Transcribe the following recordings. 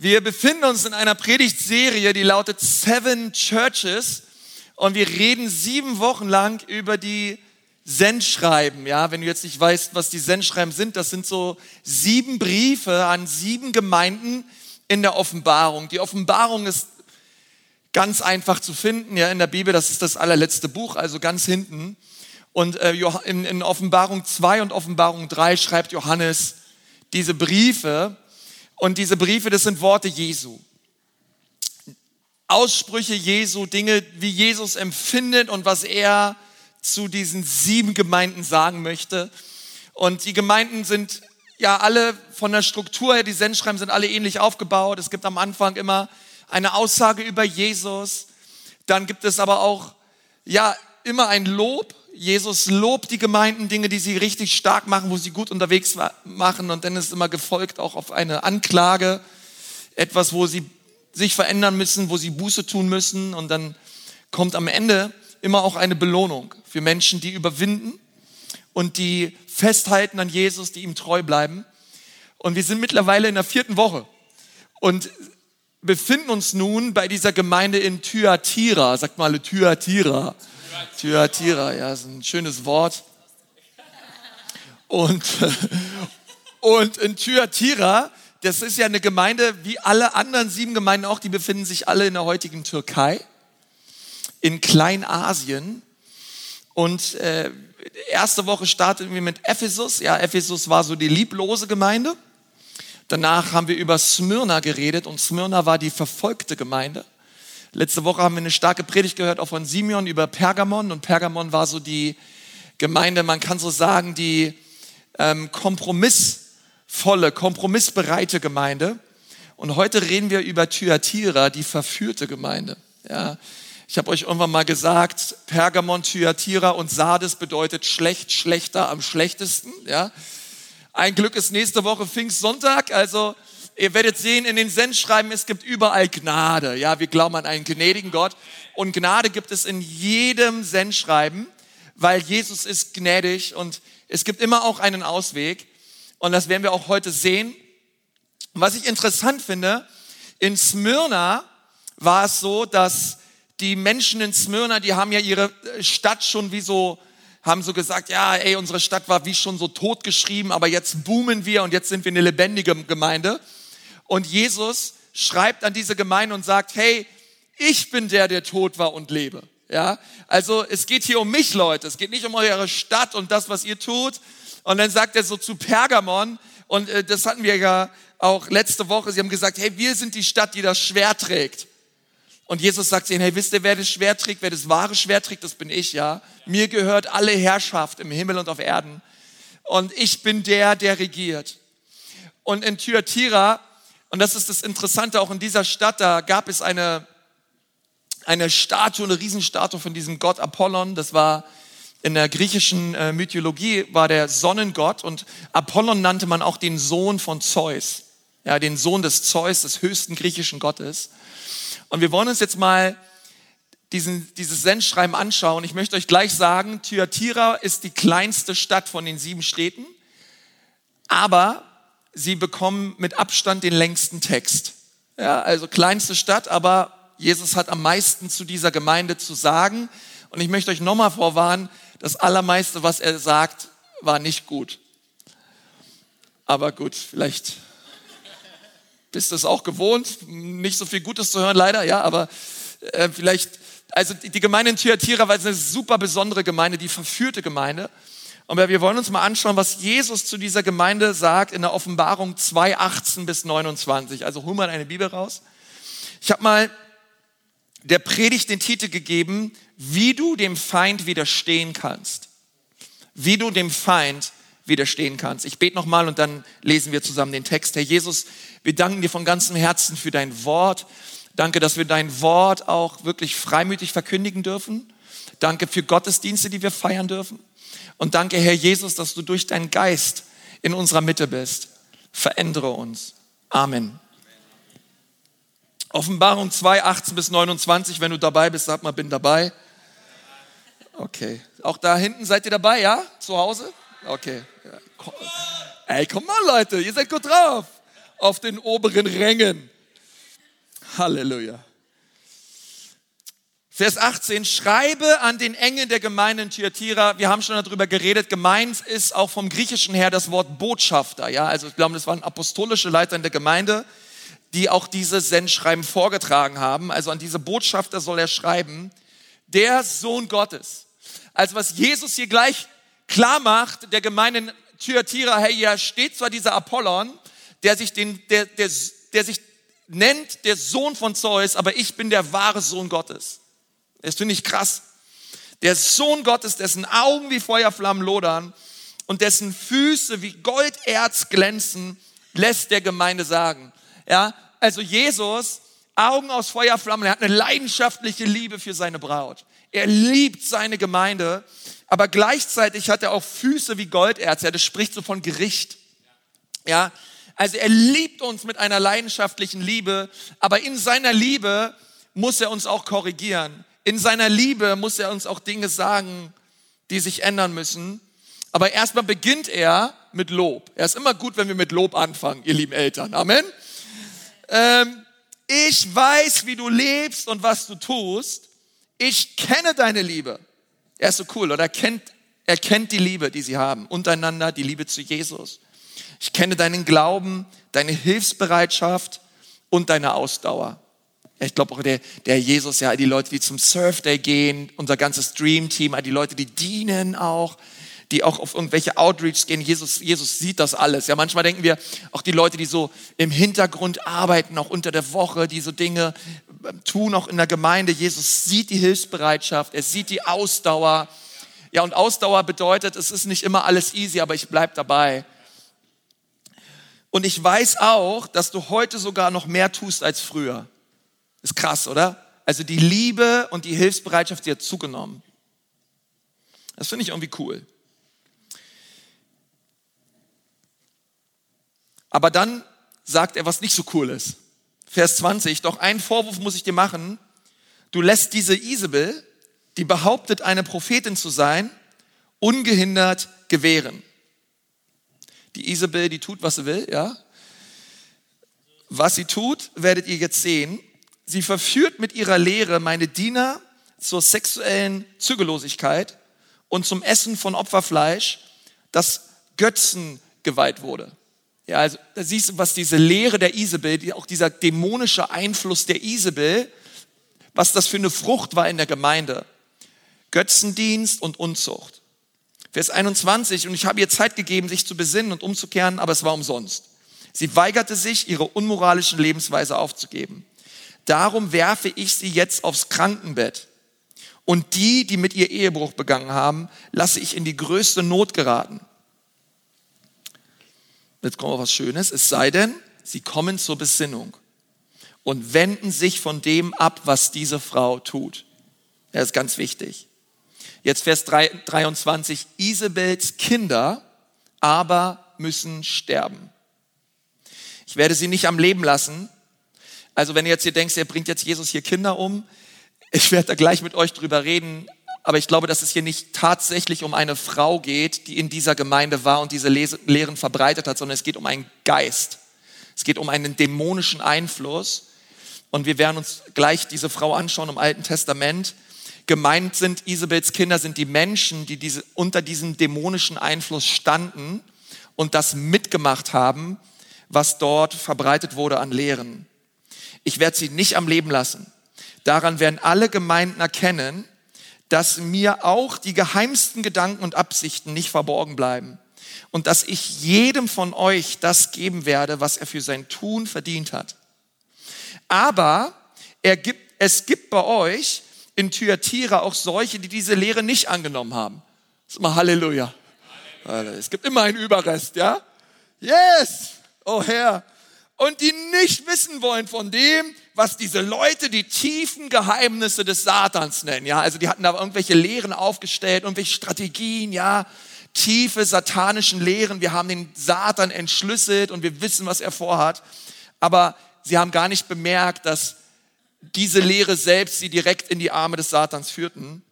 Wir befinden uns in einer Predigtserie, die lautet Seven Churches. Und wir reden sieben Wochen lang über die Sendschreiben. Ja, wenn du jetzt nicht weißt, was die Sendschreiben sind, das sind so sieben Briefe an sieben Gemeinden in der Offenbarung. Die Offenbarung ist ganz einfach zu finden, ja, in der Bibel. Das ist das allerletzte Buch, also ganz hinten. Und äh, in, in Offenbarung 2 und Offenbarung 3 schreibt Johannes diese Briefe. Und diese Briefe, das sind Worte Jesu. Aussprüche Jesu, Dinge, wie Jesus empfindet und was er zu diesen sieben Gemeinden sagen möchte. Und die Gemeinden sind ja alle von der Struktur her, die Sendschreiben sind alle ähnlich aufgebaut. Es gibt am Anfang immer eine Aussage über Jesus. Dann gibt es aber auch, ja, immer ein Lob. Jesus lobt die Gemeinden, Dinge, die sie richtig stark machen, wo sie gut unterwegs machen. Und dann ist immer gefolgt auch auf eine Anklage, etwas, wo sie sich verändern müssen, wo sie Buße tun müssen. Und dann kommt am Ende immer auch eine Belohnung für Menschen, die überwinden und die festhalten an Jesus, die ihm treu bleiben. Und wir sind mittlerweile in der vierten Woche und befinden uns nun bei dieser Gemeinde in Thyatira. Sagt mal Thyatira. Thyatira, ja, ist ein schönes Wort. Und, und in Thyatira, das ist ja eine Gemeinde, wie alle anderen sieben Gemeinden auch, die befinden sich alle in der heutigen Türkei, in Kleinasien. Und äh, erste Woche starteten wir mit Ephesus. Ja, Ephesus war so die lieblose Gemeinde. Danach haben wir über Smyrna geredet und Smyrna war die verfolgte Gemeinde. Letzte Woche haben wir eine starke Predigt gehört, auch von Simeon über Pergamon und Pergamon war so die Gemeinde, man kann so sagen, die ähm, kompromissvolle, kompromissbereite Gemeinde. Und heute reden wir über Thyatira, die verführte Gemeinde. Ja, ich habe euch irgendwann mal gesagt, Pergamon, Thyatira und Sardes bedeutet schlecht, schlechter, am schlechtesten. Ja, ein Glück ist nächste Woche Pfingstsonntag, also ihr werdet sehen in den Sendschreiben, es gibt überall Gnade. Ja, wir glauben an einen gnädigen Gott und Gnade gibt es in jedem Sendschreiben, weil Jesus ist gnädig und es gibt immer auch einen Ausweg und das werden wir auch heute sehen. Was ich interessant finde, in Smyrna war es so, dass die Menschen in Smyrna, die haben ja ihre äh, Stadt schon wie so, haben so gesagt, ja, ey, unsere Stadt war wie schon so totgeschrieben, aber jetzt boomen wir und jetzt sind wir eine lebendige Gemeinde. Und Jesus schreibt an diese Gemeinde und sagt, hey, ich bin der, der tot war und lebe. Ja, also es geht hier um mich, Leute. Es geht nicht um eure Stadt und das, was ihr tut. Und dann sagt er so zu Pergamon, und äh, das hatten wir ja auch letzte Woche, sie haben gesagt, hey, wir sind die Stadt, die das Schwert trägt. Und Jesus sagt ihnen, hey, wisst ihr, wer das Schwert trägt, wer das wahre Schwert trägt, das bin ich, ja. Mir gehört alle Herrschaft im Himmel und auf Erden. Und ich bin der, der regiert. Und in Thyatira, und das ist das Interessante, auch in dieser Stadt, da gab es eine, eine Statue, eine Riesenstatue von diesem Gott Apollon. Das war in der griechischen äh, Mythologie, war der Sonnengott. Und Apollon nannte man auch den Sohn von Zeus. Ja, den Sohn des Zeus, des höchsten griechischen Gottes. Und wir wollen uns jetzt mal diesen, dieses Sendschreiben anschauen. Ich möchte euch gleich sagen, Thyatira ist die kleinste Stadt von den sieben Städten, aber sie bekommen mit Abstand den längsten Text. Ja, also kleinste Stadt, aber Jesus hat am meisten zu dieser Gemeinde zu sagen. Und ich möchte euch nochmal vorwarnen, das Allermeiste, was er sagt, war nicht gut. Aber gut, vielleicht bist du es auch gewohnt, nicht so viel Gutes zu hören, leider, ja, aber äh, vielleicht, also die Gemeinde in Thyatira war eine super besondere Gemeinde, die verführte Gemeinde. Und wir wollen uns mal anschauen, was Jesus zu dieser Gemeinde sagt in der Offenbarung 2, 18 bis 29. Also hol mal eine Bibel raus. Ich habe mal der Predigt den Titel gegeben, wie du dem Feind widerstehen kannst. Wie du dem Feind widerstehen kannst. Ich bete nochmal und dann lesen wir zusammen den Text. Herr Jesus, wir danken dir von ganzem Herzen für dein Wort. Danke, dass wir dein Wort auch wirklich freimütig verkündigen dürfen. Danke für Gottesdienste, die wir feiern dürfen. Und danke, Herr Jesus, dass du durch deinen Geist in unserer Mitte bist. Verändere uns. Amen. Offenbarung 2, 18 bis 29. Wenn du dabei bist, sag mal, bin dabei. Okay. Auch da hinten seid ihr dabei, ja? Zu Hause? Okay. Ey, komm mal, Leute, ihr seid gut drauf. Auf den oberen Rängen. Halleluja. Vers 18, schreibe an den Engel der Gemeinde in Thyatira. Wir haben schon darüber geredet. Gemeint ist auch vom Griechischen her das Wort Botschafter. Ja, also ich glaube, das waren apostolische Leiter in der Gemeinde, die auch dieses Sendschreiben vorgetragen haben. Also an diese Botschafter soll er schreiben, der Sohn Gottes. Also was Jesus hier gleich klar macht, der Gemeinde in Thyatira, hey, hier steht zwar dieser Apollon, der sich den, der, der, der sich nennt der Sohn von Zeus, aber ich bin der wahre Sohn Gottes. Das finde ich krass. Der Sohn Gottes, dessen Augen wie Feuerflammen lodern und dessen Füße wie Golderz glänzen, lässt der Gemeinde sagen. Ja, also Jesus, Augen aus Feuerflammen, er hat eine leidenschaftliche Liebe für seine Braut. Er liebt seine Gemeinde, aber gleichzeitig hat er auch Füße wie Golderz. Ja, das spricht so von Gericht. Ja, also er liebt uns mit einer leidenschaftlichen Liebe, aber in seiner Liebe muss er uns auch korrigieren. In seiner Liebe muss er uns auch Dinge sagen, die sich ändern müssen. Aber erstmal beginnt er mit Lob. Er ist immer gut, wenn wir mit Lob anfangen, ihr lieben Eltern. Amen. Ähm, ich weiß, wie du lebst und was du tust. Ich kenne deine Liebe. Er ist so cool, oder? Er kennt, er kennt die Liebe, die sie haben, untereinander, die Liebe zu Jesus. Ich kenne deinen Glauben, deine Hilfsbereitschaft und deine Ausdauer. Ich glaube auch der, der Jesus, ja, die Leute, die zum Surf Day gehen, unser ganzes Dream Team, die Leute, die dienen auch, die auch auf irgendwelche Outreachs gehen. Jesus, Jesus sieht das alles. Ja, manchmal denken wir auch die Leute, die so im Hintergrund arbeiten, auch unter der Woche, die so Dinge ähm, tun, auch in der Gemeinde. Jesus sieht die Hilfsbereitschaft, er sieht die Ausdauer. Ja, und Ausdauer bedeutet, es ist nicht immer alles easy, aber ich bleib dabei. Und ich weiß auch, dass du heute sogar noch mehr tust als früher. Ist krass, oder? Also die Liebe und die Hilfsbereitschaft, die hat zugenommen. Das finde ich irgendwie cool. Aber dann sagt er, was nicht so cool ist. Vers 20, doch einen Vorwurf muss ich dir machen. Du lässt diese Isabel, die behauptet, eine Prophetin zu sein, ungehindert gewähren. Die Isabel, die tut, was sie will, ja. Was sie tut, werdet ihr jetzt sehen. Sie verführt mit ihrer Lehre meine Diener zur sexuellen Zügellosigkeit und zum Essen von Opferfleisch, das Götzen geweiht wurde. Ja, also da siehst du, was diese Lehre der Isabel, auch dieser dämonische Einfluss der Isabel, was das für eine Frucht war in der Gemeinde. Götzendienst und Unzucht. Vers 21, und ich habe ihr Zeit gegeben, sich zu besinnen und umzukehren, aber es war umsonst. Sie weigerte sich, ihre unmoralischen Lebensweise aufzugeben. Darum werfe ich sie jetzt aufs Krankenbett. Und die, die mit ihr Ehebruch begangen haben, lasse ich in die größte Not geraten. Jetzt kommt auch was Schönes. Es sei denn, sie kommen zur Besinnung und wenden sich von dem ab, was diese Frau tut. Das ist ganz wichtig. Jetzt Vers 23. Isabels Kinder aber müssen sterben. Ich werde sie nicht am Leben lassen, also wenn ihr jetzt hier denkst, er bringt jetzt Jesus hier Kinder um, ich werde da gleich mit euch drüber reden, aber ich glaube, dass es hier nicht tatsächlich um eine Frau geht, die in dieser Gemeinde war und diese Lehren verbreitet hat, sondern es geht um einen Geist. Es geht um einen dämonischen Einfluss. Und wir werden uns gleich diese Frau anschauen im Alten Testament. Gemeint sind Isabels Kinder, sind die Menschen, die diese, unter diesem dämonischen Einfluss standen und das mitgemacht haben, was dort verbreitet wurde an Lehren. Ich werde sie nicht am Leben lassen. Daran werden alle Gemeinden erkennen, dass mir auch die geheimsten Gedanken und Absichten nicht verborgen bleiben und dass ich jedem von euch das geben werde, was er für sein Tun verdient hat. Aber er gibt, es gibt bei euch in Thyatira auch solche, die diese Lehre nicht angenommen haben. Sag mal Halleluja. Halleluja. Es gibt immer einen Überrest, ja? Yes! Oh Herr, und die nicht wissen wollen von dem, was diese Leute die tiefen Geheimnisse des Satans nennen. Ja, also die hatten da irgendwelche Lehren aufgestellt, irgendwelche Strategien, ja, tiefe satanischen Lehren. Wir haben den Satan entschlüsselt und wir wissen, was er vorhat. Aber sie haben gar nicht bemerkt, dass diese Lehre selbst sie direkt in die Arme des Satans führten.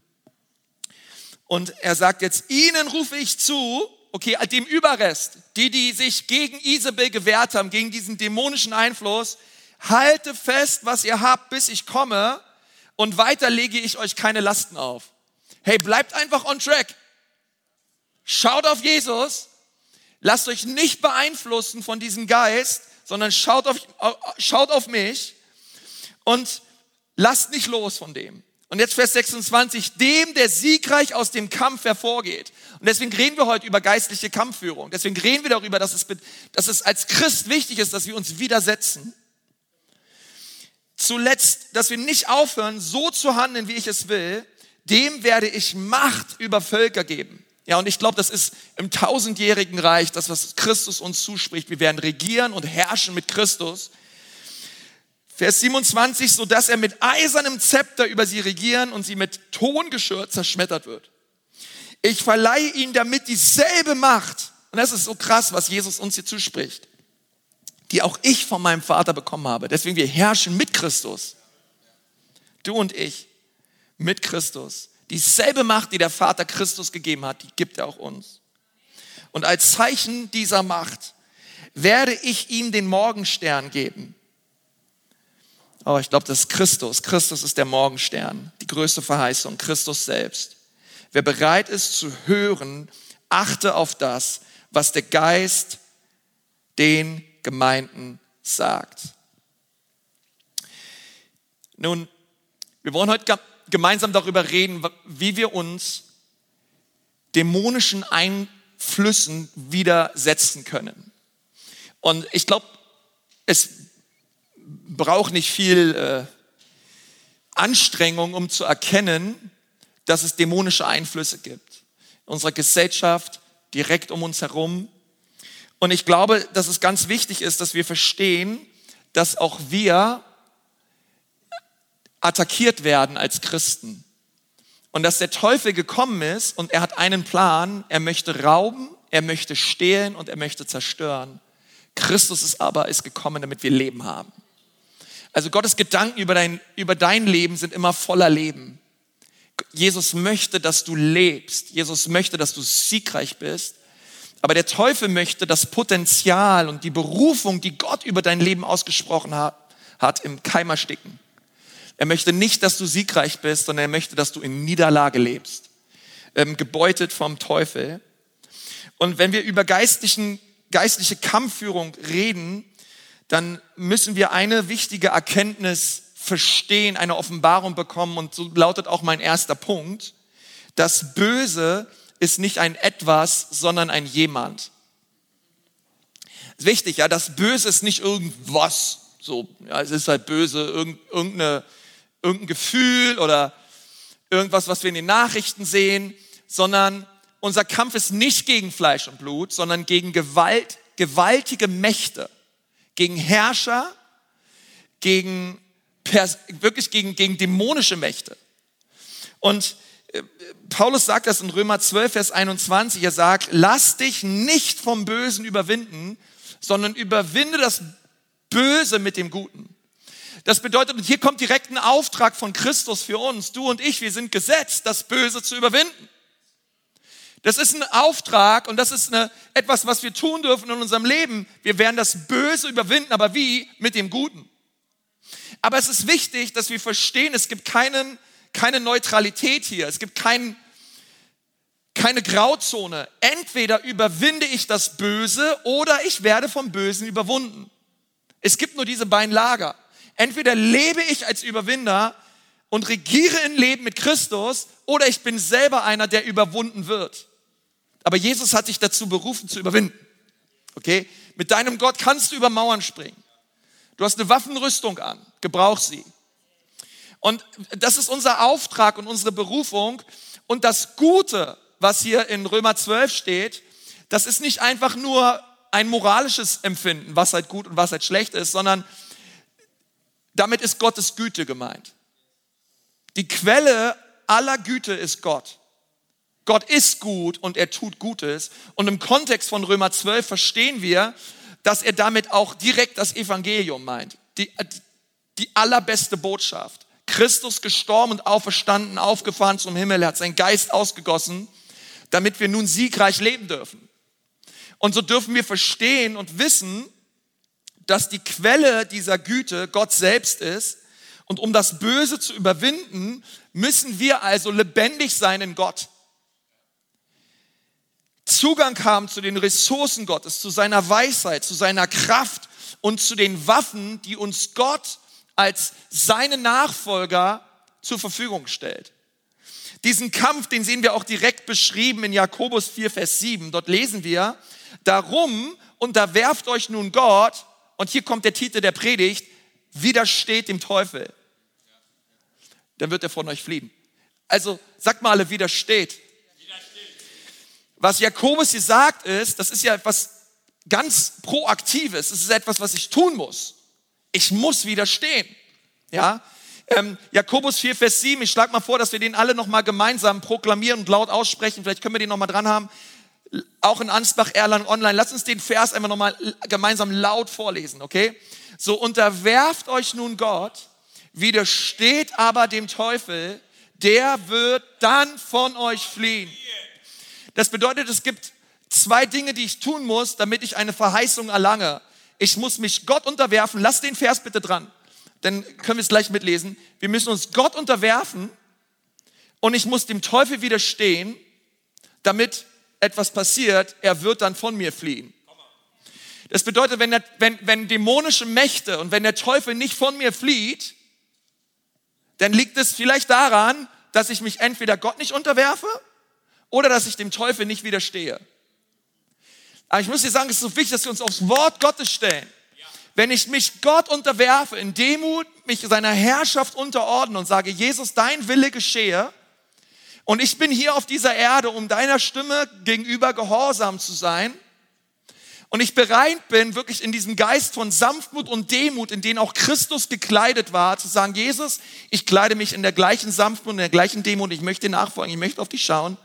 Und er sagt jetzt, ihnen rufe ich zu, okay, dem Überrest, die, die sich gegen Isabel gewehrt haben, gegen diesen dämonischen Einfluss, halte fest, was ihr habt, bis ich komme und weiter lege ich euch keine Lasten auf. Hey, bleibt einfach on track. Schaut auf Jesus, lasst euch nicht beeinflussen von diesem Geist, sondern schaut auf, schaut auf mich und lasst nicht los von dem. Und jetzt Vers 26, dem, der siegreich aus dem Kampf hervorgeht. Und deswegen reden wir heute über geistliche Kampfführung. Deswegen reden wir darüber, dass es, dass es als Christ wichtig ist, dass wir uns widersetzen. Zuletzt, dass wir nicht aufhören, so zu handeln, wie ich es will. Dem werde ich Macht über Völker geben. Ja, und ich glaube, das ist im tausendjährigen Reich das, was Christus uns zuspricht. Wir werden regieren und herrschen mit Christus. Vers 27, so dass er mit eisernem Zepter über sie regieren und sie mit Tongeschirr zerschmettert wird. Ich verleihe ihnen damit dieselbe Macht. Und das ist so krass, was Jesus uns hier zuspricht. Die auch ich von meinem Vater bekommen habe. Deswegen wir herrschen mit Christus. Du und ich. Mit Christus. Dieselbe Macht, die der Vater Christus gegeben hat, die gibt er auch uns. Und als Zeichen dieser Macht werde ich ihm den Morgenstern geben. Oh, ich glaube, das ist Christus. Christus ist der Morgenstern, die größte Verheißung, Christus selbst. Wer bereit ist zu hören, achte auf das, was der Geist den Gemeinden sagt. Nun, wir wollen heute gemeinsam darüber reden, wie wir uns dämonischen Einflüssen widersetzen können. Und ich glaube, es braucht nicht viel äh, Anstrengung, um zu erkennen, dass es dämonische Einflüsse gibt. In unserer Gesellschaft, direkt um uns herum. Und ich glaube, dass es ganz wichtig ist, dass wir verstehen, dass auch wir attackiert werden als Christen. Und dass der Teufel gekommen ist und er hat einen Plan, er möchte rauben, er möchte stehlen und er möchte zerstören. Christus ist aber ist gekommen, damit wir Leben haben. Also Gottes Gedanken über dein, über dein Leben sind immer voller Leben. Jesus möchte, dass du lebst. Jesus möchte, dass du siegreich bist. Aber der Teufel möchte das Potenzial und die Berufung, die Gott über dein Leben ausgesprochen hat, hat im Keim ersticken. Er möchte nicht, dass du siegreich bist, sondern er möchte, dass du in Niederlage lebst, ähm, gebeutet vom Teufel. Und wenn wir über geistlichen, geistliche Kampfführung reden, dann müssen wir eine wichtige Erkenntnis verstehen, eine Offenbarung bekommen. Und so lautet auch mein erster Punkt. Das Böse ist nicht ein etwas, sondern ein jemand. Wichtig, ja, das Böse ist nicht irgendwas. So, ja, es ist halt böse, irgendeine, irgendein Gefühl oder irgendwas, was wir in den Nachrichten sehen, sondern unser Kampf ist nicht gegen Fleisch und Blut, sondern gegen Gewalt, gewaltige Mächte gegen Herrscher, gegen wirklich gegen, gegen dämonische Mächte. Und äh, Paulus sagt das in Römer 12, Vers 21. Er sagt, lass dich nicht vom Bösen überwinden, sondern überwinde das Böse mit dem Guten. Das bedeutet, und hier kommt direkt ein Auftrag von Christus für uns. Du und ich, wir sind gesetzt, das Böse zu überwinden. Das ist ein Auftrag und das ist eine, etwas, was wir tun dürfen in unserem Leben. Wir werden das Böse überwinden, aber wie? Mit dem Guten. Aber es ist wichtig, dass wir verstehen, es gibt keinen, keine Neutralität hier. Es gibt kein, keine Grauzone. Entweder überwinde ich das Böse oder ich werde vom Bösen überwunden. Es gibt nur diese beiden Lager. Entweder lebe ich als Überwinder und regiere im Leben mit Christus oder ich bin selber einer, der überwunden wird. Aber Jesus hat dich dazu berufen zu überwinden. Okay? Mit deinem Gott kannst du über Mauern springen. Du hast eine Waffenrüstung an. Gebrauch sie. Und das ist unser Auftrag und unsere Berufung. Und das Gute, was hier in Römer 12 steht, das ist nicht einfach nur ein moralisches Empfinden, was halt gut und was halt schlecht ist, sondern damit ist Gottes Güte gemeint. Die Quelle aller Güte ist Gott. Gott ist gut und er tut Gutes. Und im Kontext von Römer 12 verstehen wir, dass er damit auch direkt das Evangelium meint. Die, die allerbeste Botschaft. Christus gestorben und auferstanden, aufgefahren zum Himmel. Er hat seinen Geist ausgegossen, damit wir nun siegreich leben dürfen. Und so dürfen wir verstehen und wissen, dass die Quelle dieser Güte Gott selbst ist. Und um das Böse zu überwinden, müssen wir also lebendig sein in Gott. Zugang haben zu den Ressourcen Gottes, zu seiner Weisheit, zu seiner Kraft und zu den Waffen, die uns Gott als seine Nachfolger zur Verfügung stellt. Diesen Kampf, den sehen wir auch direkt beschrieben in Jakobus 4, Vers 7. Dort lesen wir, darum unterwerft euch nun Gott, und hier kommt der Titel der Predigt, widersteht dem Teufel. Dann wird er von euch fliehen. Also sagt mal alle, widersteht. Was Jakobus hier sagt ist, das ist ja etwas ganz Proaktives. Es ist etwas, was ich tun muss. Ich muss widerstehen. Ja, ähm, Jakobus 4, Vers 7, ich schlage mal vor, dass wir den alle nochmal gemeinsam proklamieren und laut aussprechen. Vielleicht können wir den nochmal dran haben. Auch in Ansbach, Erlangen online. Lass uns den Vers einfach nochmal gemeinsam laut vorlesen, okay? So, unterwerft euch nun Gott, widersteht aber dem Teufel, der wird dann von euch fliehen. Das bedeutet, es gibt zwei Dinge, die ich tun muss, damit ich eine Verheißung erlange. Ich muss mich Gott unterwerfen. Lass den Vers bitte dran dann können wir es gleich mitlesen. Wir müssen uns Gott unterwerfen und ich muss dem Teufel widerstehen, damit etwas passiert. Er wird dann von mir fliehen. Das bedeutet, wenn, der, wenn, wenn dämonische Mächte und wenn der Teufel nicht von mir flieht, dann liegt es vielleicht daran, dass ich mich entweder Gott nicht unterwerfe oder dass ich dem Teufel nicht widerstehe. Aber ich muss dir sagen, es ist so wichtig, dass wir uns aufs Wort Gottes stellen wenn ich mich Gott unterwerfe, in Demut mich seiner Herrschaft unterordne und sage, Jesus, dein Wille geschehe, und ich bin hier auf dieser Erde, um deiner Stimme gegenüber gehorsam zu sein, und ich bereit bin, wirklich in diesem Geist von Sanftmut und Demut, in den auch Christus gekleidet war, zu sagen, Jesus, ich kleide mich in der gleichen Sanftmut, in der gleichen Demut, ich möchte nachfolgen, ich möchte auf dich schauen.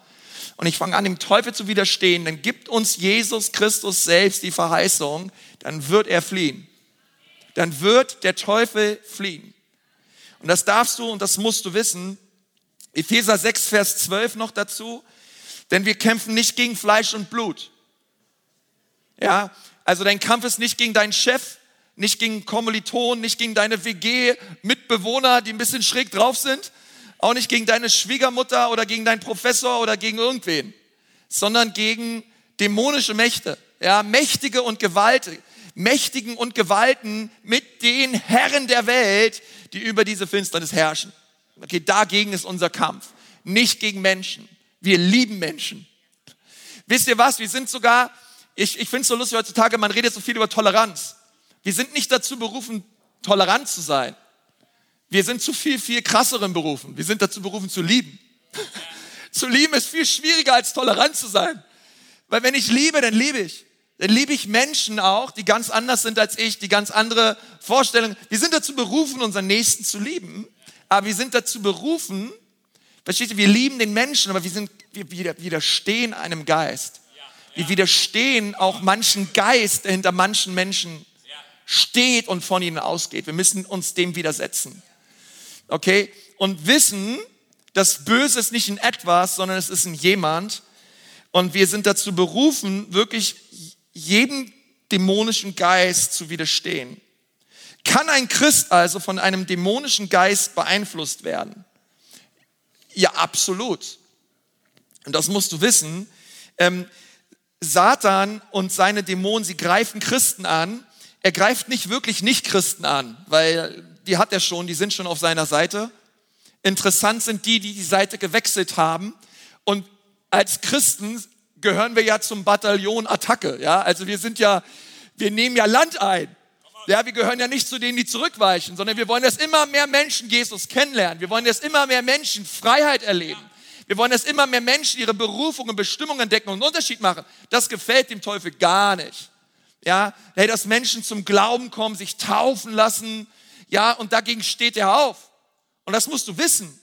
Und ich fange an, dem Teufel zu widerstehen, dann gibt uns Jesus Christus selbst die Verheißung, dann wird er fliehen dann wird der Teufel fliehen. Und das darfst du und das musst du wissen. Epheser 6, Vers 12 noch dazu. Denn wir kämpfen nicht gegen Fleisch und Blut. Ja, also dein Kampf ist nicht gegen deinen Chef, nicht gegen Kommilitonen, nicht gegen deine WG-Mitbewohner, die ein bisschen schräg drauf sind, auch nicht gegen deine Schwiegermutter oder gegen deinen Professor oder gegen irgendwen, sondern gegen dämonische Mächte, ja, Mächtige und Gewaltige. Mächtigen und Gewalten mit den Herren der Welt, die über diese Finsternis herrschen. Okay, dagegen ist unser Kampf. Nicht gegen Menschen. Wir lieben Menschen. Wisst ihr was? Wir sind sogar, ich, ich finde es so lustig heutzutage, man redet so viel über Toleranz. Wir sind nicht dazu berufen, tolerant zu sein. Wir sind zu viel, viel krasseren berufen. Wir sind dazu berufen, zu lieben. zu lieben ist viel schwieriger als tolerant zu sein. Weil wenn ich liebe, dann liebe ich dann liebe ich Menschen auch, die ganz anders sind als ich, die ganz andere Vorstellungen. Wir sind dazu berufen, unseren Nächsten zu lieben, aber wir sind dazu berufen, versteht ihr, wir lieben den Menschen, aber wir, sind, wir widerstehen einem Geist. Wir widerstehen auch manchen Geist, der hinter manchen Menschen steht und von ihnen ausgeht. Wir müssen uns dem widersetzen. Okay? Und wissen, das Böse ist nicht in etwas, sondern es ist in jemand. Und wir sind dazu berufen, wirklich jedem dämonischen Geist zu widerstehen. Kann ein Christ also von einem dämonischen Geist beeinflusst werden? Ja, absolut. Und das musst du wissen. Ähm, Satan und seine Dämonen, sie greifen Christen an. Er greift nicht wirklich Nicht-Christen an, weil die hat er schon, die sind schon auf seiner Seite. Interessant sind die, die die Seite gewechselt haben und als Christen gehören wir ja zum Bataillon Attacke. Ja, also wir sind ja, wir nehmen ja Land ein. Ja, wir gehören ja nicht zu denen, die zurückweichen, sondern wir wollen, dass immer mehr Menschen Jesus kennenlernen. Wir wollen, dass immer mehr Menschen Freiheit erleben. Wir wollen, dass immer mehr Menschen ihre Berufung und Bestimmung entdecken und einen Unterschied machen. Das gefällt dem Teufel gar nicht. Ja, hey, dass Menschen zum Glauben kommen, sich taufen lassen. Ja, und dagegen steht er auf. Und das musst du wissen.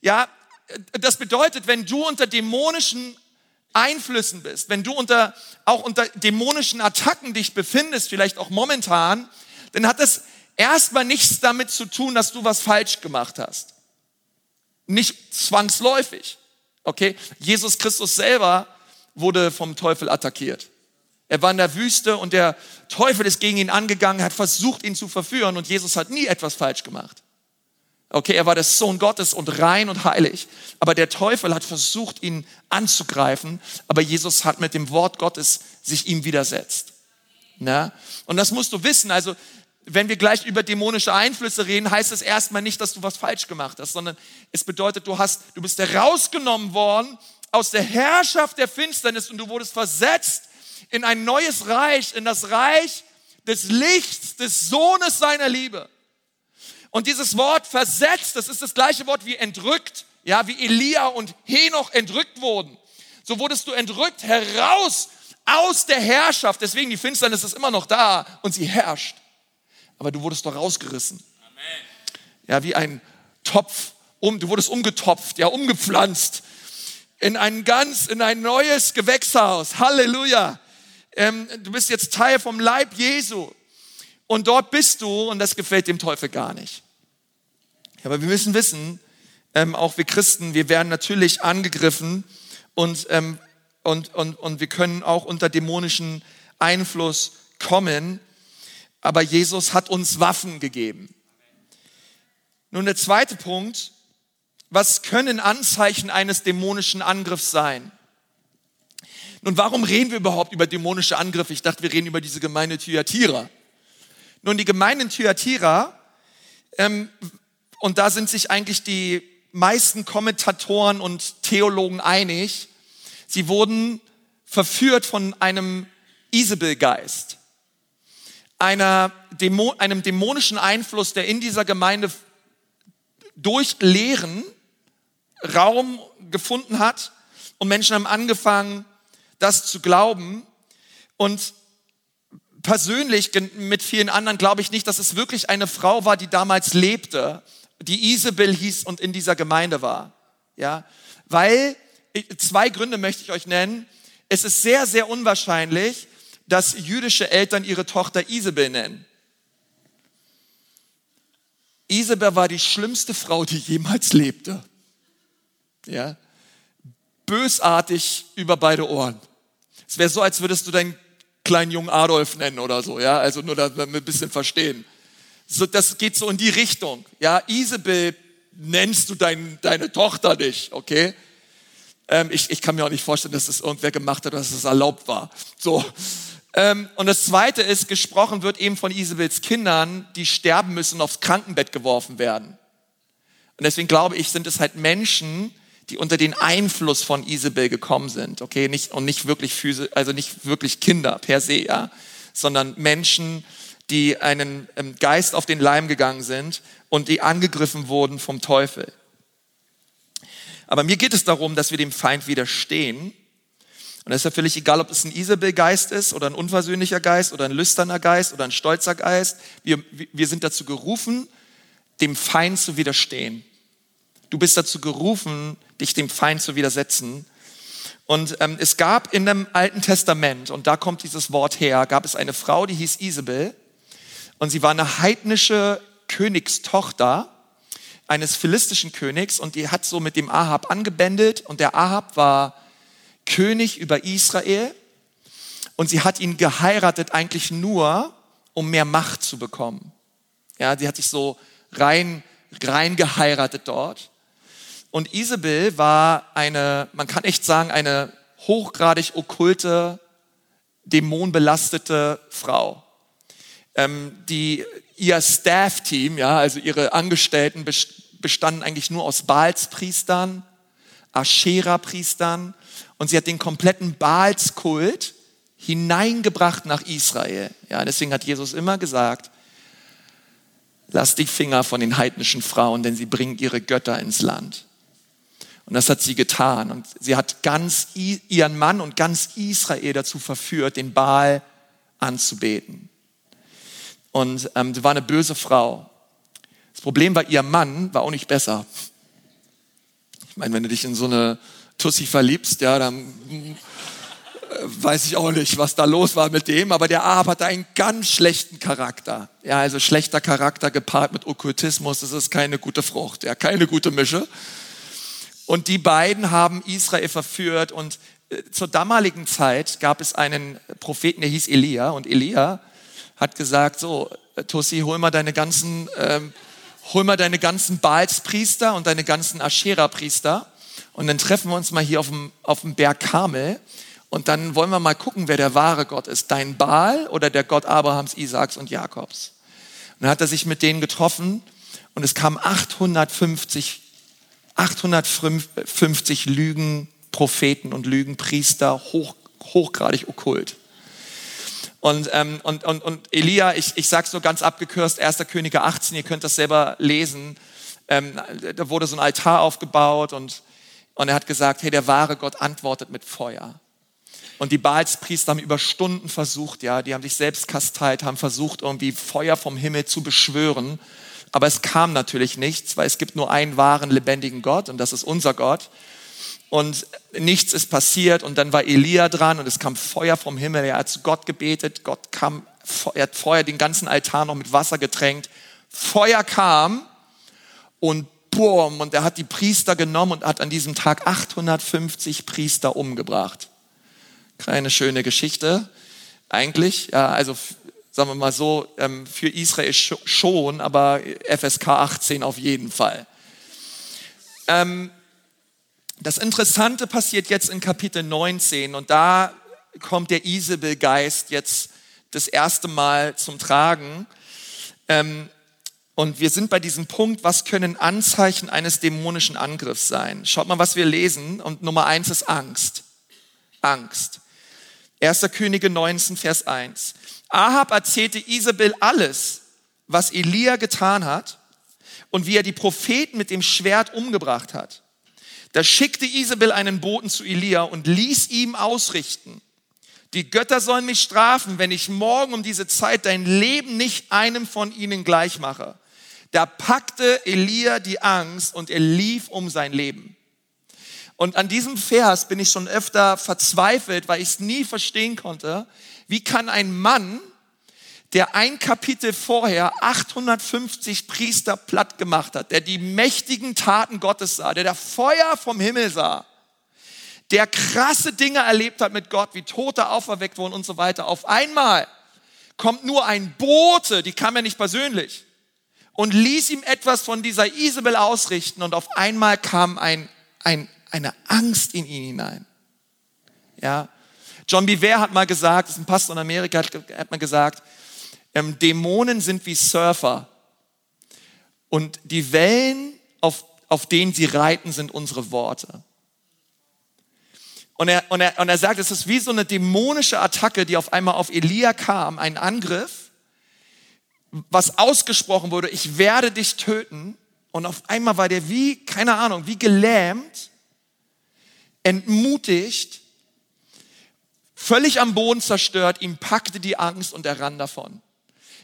Ja, das bedeutet, wenn du unter dämonischen Einflüssen bist, wenn du unter, auch unter dämonischen Attacken dich befindest, vielleicht auch momentan, dann hat es erstmal nichts damit zu tun, dass du was falsch gemacht hast. Nicht zwangsläufig. Okay? Jesus Christus selber wurde vom Teufel attackiert. Er war in der Wüste und der Teufel ist gegen ihn angegangen, hat versucht, ihn zu verführen und Jesus hat nie etwas falsch gemacht. Okay, er war der Sohn Gottes und rein und heilig. Aber der Teufel hat versucht, ihn anzugreifen. Aber Jesus hat mit dem Wort Gottes sich ihm widersetzt. Na? Und das musst du wissen. Also, wenn wir gleich über dämonische Einflüsse reden, heißt es erstmal nicht, dass du was falsch gemacht hast, sondern es bedeutet, du hast, du bist herausgenommen worden aus der Herrschaft der Finsternis und du wurdest versetzt in ein neues Reich, in das Reich des Lichts, des Sohnes seiner Liebe. Und dieses Wort versetzt, das ist das gleiche Wort wie entrückt, ja, wie Elia und Henoch entrückt wurden. So wurdest du entrückt heraus aus der Herrschaft. Deswegen die Finsternis ist immer noch da und sie herrscht. Aber du wurdest doch rausgerissen. Ja, wie ein Topf, um, du wurdest umgetopft, ja, umgepflanzt in ein ganz, in ein neues Gewächshaus. Halleluja. Ähm, du bist jetzt Teil vom Leib Jesu. Und dort bist du und das gefällt dem Teufel gar nicht. Aber wir müssen wissen, ähm, auch wir Christen, wir werden natürlich angegriffen und, ähm, und, und, und wir können auch unter dämonischen Einfluss kommen. Aber Jesus hat uns Waffen gegeben. Nun der zweite Punkt, was können Anzeichen eines dämonischen Angriffs sein? Nun, warum reden wir überhaupt über dämonische Angriffe? Ich dachte, wir reden über diese Gemeinde Thyatira. Nun, die Gemeinden Thyatira, ähm, und da sind sich eigentlich die meisten Kommentatoren und Theologen einig, sie wurden verführt von einem Isabelgeist, einer Dämo einem dämonischen Einfluss, der in dieser Gemeinde durch Lehren Raum gefunden hat und Menschen haben angefangen, das zu glauben. Und persönlich mit vielen anderen glaube ich nicht, dass es wirklich eine Frau war, die damals lebte, die Isabel hieß und in dieser Gemeinde war. Ja, weil zwei Gründe möchte ich euch nennen. Es ist sehr, sehr unwahrscheinlich, dass jüdische Eltern ihre Tochter Isabel nennen. Isabel war die schlimmste Frau, die jemals lebte. Ja, bösartig über beide Ohren. Es wäre so, als würdest du deinen kleinen Jungen Adolf nennen oder so, ja, also nur, dass wir ein bisschen verstehen. So, das geht so in die Richtung, ja, Isabel nennst du dein, deine Tochter nicht, okay? Ähm, ich, ich kann mir auch nicht vorstellen, dass das irgendwer gemacht hat, dass es das erlaubt war. So. Ähm, und das zweite ist, gesprochen wird eben von Isabels Kindern, die sterben müssen und aufs Krankenbett geworfen werden. Und deswegen glaube ich, sind es halt Menschen, die unter den Einfluss von Isabel gekommen sind, okay, nicht, und nicht wirklich physisch, also nicht wirklich Kinder per se, ja, sondern Menschen, die einen ähm, Geist auf den Leim gegangen sind und die angegriffen wurden vom Teufel. Aber mir geht es darum, dass wir dem Feind widerstehen. Und es ist ja völlig egal, ob es ein Isabel-Geist ist oder ein unversöhnlicher Geist oder ein lüsterner Geist oder ein stolzer Geist. Wir, wir sind dazu gerufen, dem Feind zu widerstehen. Du bist dazu gerufen, dich dem Feind zu widersetzen. Und ähm, es gab in dem Alten Testament, und da kommt dieses Wort her, gab es eine Frau, die hieß Isabel. Und sie war eine heidnische Königstochter eines philistischen Königs und die hat so mit dem Ahab angebändelt und der Ahab war König über Israel und sie hat ihn geheiratet eigentlich nur, um mehr Macht zu bekommen. Ja, sie hat sich so rein, rein geheiratet dort. Und Isabel war eine, man kann echt sagen, eine hochgradig okkulte, dämonbelastete Frau. Ähm, die, ihr Staff-Team, ja, also ihre Angestellten bestanden eigentlich nur aus Baalspriestern, Aschera-Priestern und sie hat den kompletten Baalskult hineingebracht nach Israel. Ja, deswegen hat Jesus immer gesagt, lass die Finger von den heidnischen Frauen, denn sie bringen ihre Götter ins Land. Und das hat sie getan. Und sie hat ganz ihren Mann und ganz Israel dazu verführt, den Baal anzubeten. Und ähm, sie war eine böse Frau. Das Problem war, ihr Mann war auch nicht besser. Ich meine, wenn du dich in so eine Tussi verliebst, ja, dann äh, weiß ich auch nicht, was da los war mit dem, aber der Ahab hatte einen ganz schlechten Charakter. Ja, also schlechter Charakter gepaart mit Okkultismus, das ist keine gute Frucht, ja, keine gute Mische. Und die beiden haben Israel verführt und äh, zur damaligen Zeit gab es einen Propheten, der hieß Elia. Und Elia hat gesagt, so, äh, Tussi, hol mal deine ganzen, ähm, hol mal deine ganzen Baalspriester und deine ganzen Aschera-Priester. Und dann treffen wir uns mal hier auf dem, auf dem Berg Karmel. Und dann wollen wir mal gucken, wer der wahre Gott ist. Dein Baal oder der Gott Abrahams, Isaaks und Jakobs. Und dann hat er sich mit denen getroffen und es kamen 850, 850 Lügenpropheten und Lügenpriester, hoch, hochgradig okkult. Und, ähm, und, und, und Elia, ich, ich sage nur ganz abgekürzt, 1. Könige 18, ihr könnt das selber lesen, ähm, da wurde so ein Altar aufgebaut und, und er hat gesagt, hey, der wahre Gott antwortet mit Feuer. Und die Baalspriester haben über Stunden versucht, ja, die haben sich selbst kasteilt, haben versucht, irgendwie Feuer vom Himmel zu beschwören. Aber es kam natürlich nichts, weil es gibt nur einen wahren, lebendigen Gott und das ist unser Gott. Und nichts ist passiert und dann war Elia dran und es kam Feuer vom Himmel. Er hat zu Gott gebetet. Gott kam, er hat vorher den ganzen Altar noch mit Wasser getränkt. Feuer kam und boom, und er hat die Priester genommen und hat an diesem Tag 850 Priester umgebracht. Keine schöne Geschichte, eigentlich. Ja, also sagen wir mal so, ähm, für Israel schon, aber FSK 18 auf jeden Fall. Ähm, das Interessante passiert jetzt in Kapitel 19 und da kommt der Isabel-Geist jetzt das erste Mal zum Tragen. Ähm, und wir sind bei diesem Punkt, was können Anzeichen eines dämonischen Angriffs sein? Schaut mal, was wir lesen. Und Nummer eins ist Angst. Angst. 1. Könige 19, Vers 1. Ahab erzählte Isabel alles, was Elia getan hat und wie er die Propheten mit dem Schwert umgebracht hat. Da schickte Isabel einen Boten zu Elia und ließ ihm ausrichten. Die Götter sollen mich strafen, wenn ich morgen um diese Zeit dein Leben nicht einem von ihnen gleich mache. Da packte Elia die Angst und er lief um sein Leben. Und an diesem Vers bin ich schon öfter verzweifelt, weil ich es nie verstehen konnte. Wie kann ein Mann, der ein Kapitel vorher 850 Priester platt gemacht hat, der die mächtigen Taten Gottes sah, der das Feuer vom Himmel sah, der krasse Dinge erlebt hat mit Gott, wie Tote auferweckt wurden und so weiter. Auf einmal kommt nur ein Bote, die kam ja nicht persönlich, und ließ ihm etwas von dieser Isabel ausrichten und auf einmal kam ein, ein eine Angst in ihn hinein. Ja. John Biver hat mal gesagt, das ist ein Pastor in Amerika, hat, hat mal gesagt, ähm, Dämonen sind wie Surfer. Und die Wellen, auf, auf denen sie reiten, sind unsere Worte. Und er, und, er, und er sagt, es ist wie so eine dämonische Attacke, die auf einmal auf Elia kam, ein Angriff, was ausgesprochen wurde, ich werde dich töten. Und auf einmal war der wie, keine Ahnung, wie gelähmt entmutigt, völlig am Boden zerstört, ihm packte die Angst und er rann davon.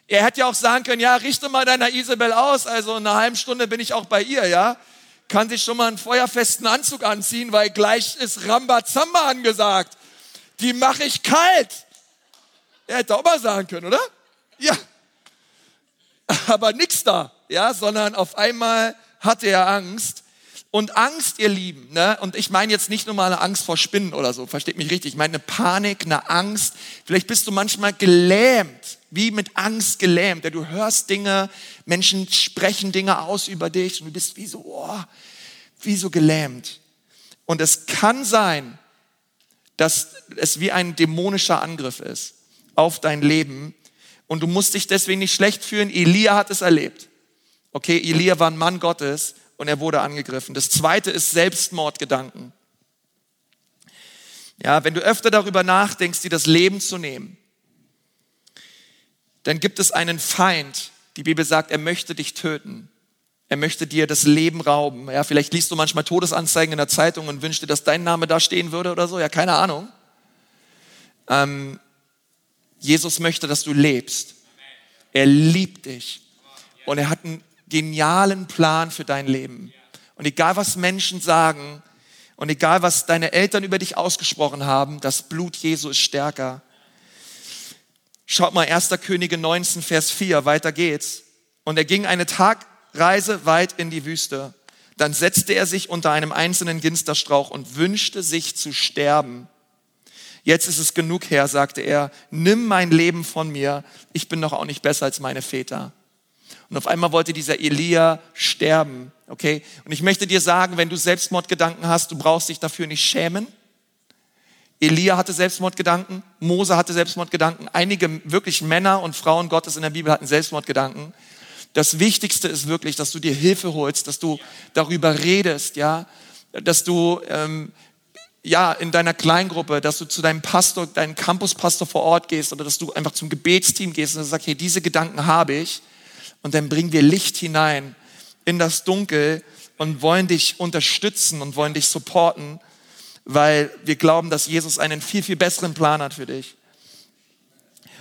Er hätte ja auch sagen können, ja, richte mal deiner Isabel aus, also in einer halben Stunde bin ich auch bei ihr, ja. Kann sich schon mal einen feuerfesten Anzug anziehen, weil gleich ist Rambazamba angesagt. Die mache ich kalt. Er hätte auch mal sagen können, oder? Ja. Aber nix da, ja, sondern auf einmal hatte er Angst und Angst, ihr Lieben, ne? und ich meine jetzt nicht nur mal eine Angst vor Spinnen oder so, versteht mich richtig, ich meine eine Panik, eine Angst. Vielleicht bist du manchmal gelähmt, wie mit Angst gelähmt. Ja, du hörst Dinge, Menschen sprechen Dinge aus über dich und du bist wie so, oh, wie so gelähmt. Und es kann sein, dass es wie ein dämonischer Angriff ist auf dein Leben und du musst dich deswegen nicht schlecht fühlen. Elia hat es erlebt. Okay, Elia war ein Mann Gottes und er wurde angegriffen. Das zweite ist Selbstmordgedanken. Ja, wenn du öfter darüber nachdenkst, dir das Leben zu nehmen, dann gibt es einen Feind. Die Bibel sagt, er möchte dich töten. Er möchte dir das Leben rauben. Ja, vielleicht liest du manchmal Todesanzeigen in der Zeitung und wünschst dir, dass dein Name da stehen würde oder so. Ja, keine Ahnung. Ähm, Jesus möchte, dass du lebst. Er liebt dich. Und er hat ein genialen Plan für dein Leben. Und egal was Menschen sagen und egal was deine Eltern über dich ausgesprochen haben, das Blut Jesu ist stärker. Schaut mal 1. Könige 19, Vers 4, weiter geht's. Und er ging eine Tagreise weit in die Wüste. Dann setzte er sich unter einem einzelnen Ginsterstrauch und wünschte sich zu sterben. Jetzt ist es genug her, sagte er, nimm mein Leben von mir, ich bin doch auch nicht besser als meine Väter. Und auf einmal wollte dieser Elia sterben, okay? Und ich möchte dir sagen, wenn du Selbstmordgedanken hast, du brauchst dich dafür nicht schämen. Elia hatte Selbstmordgedanken, Mose hatte Selbstmordgedanken, einige wirklich Männer und Frauen Gottes in der Bibel hatten Selbstmordgedanken. Das Wichtigste ist wirklich, dass du dir Hilfe holst, dass du darüber redest, ja, dass du ähm, ja in deiner Kleingruppe, dass du zu deinem Pastor, deinem Campuspastor vor Ort gehst oder dass du einfach zum Gebetsteam gehst und sagst, hey, diese Gedanken habe ich und dann bringen wir Licht hinein in das Dunkel und wollen dich unterstützen und wollen dich supporten weil wir glauben, dass Jesus einen viel, viel besseren Plan hat für dich.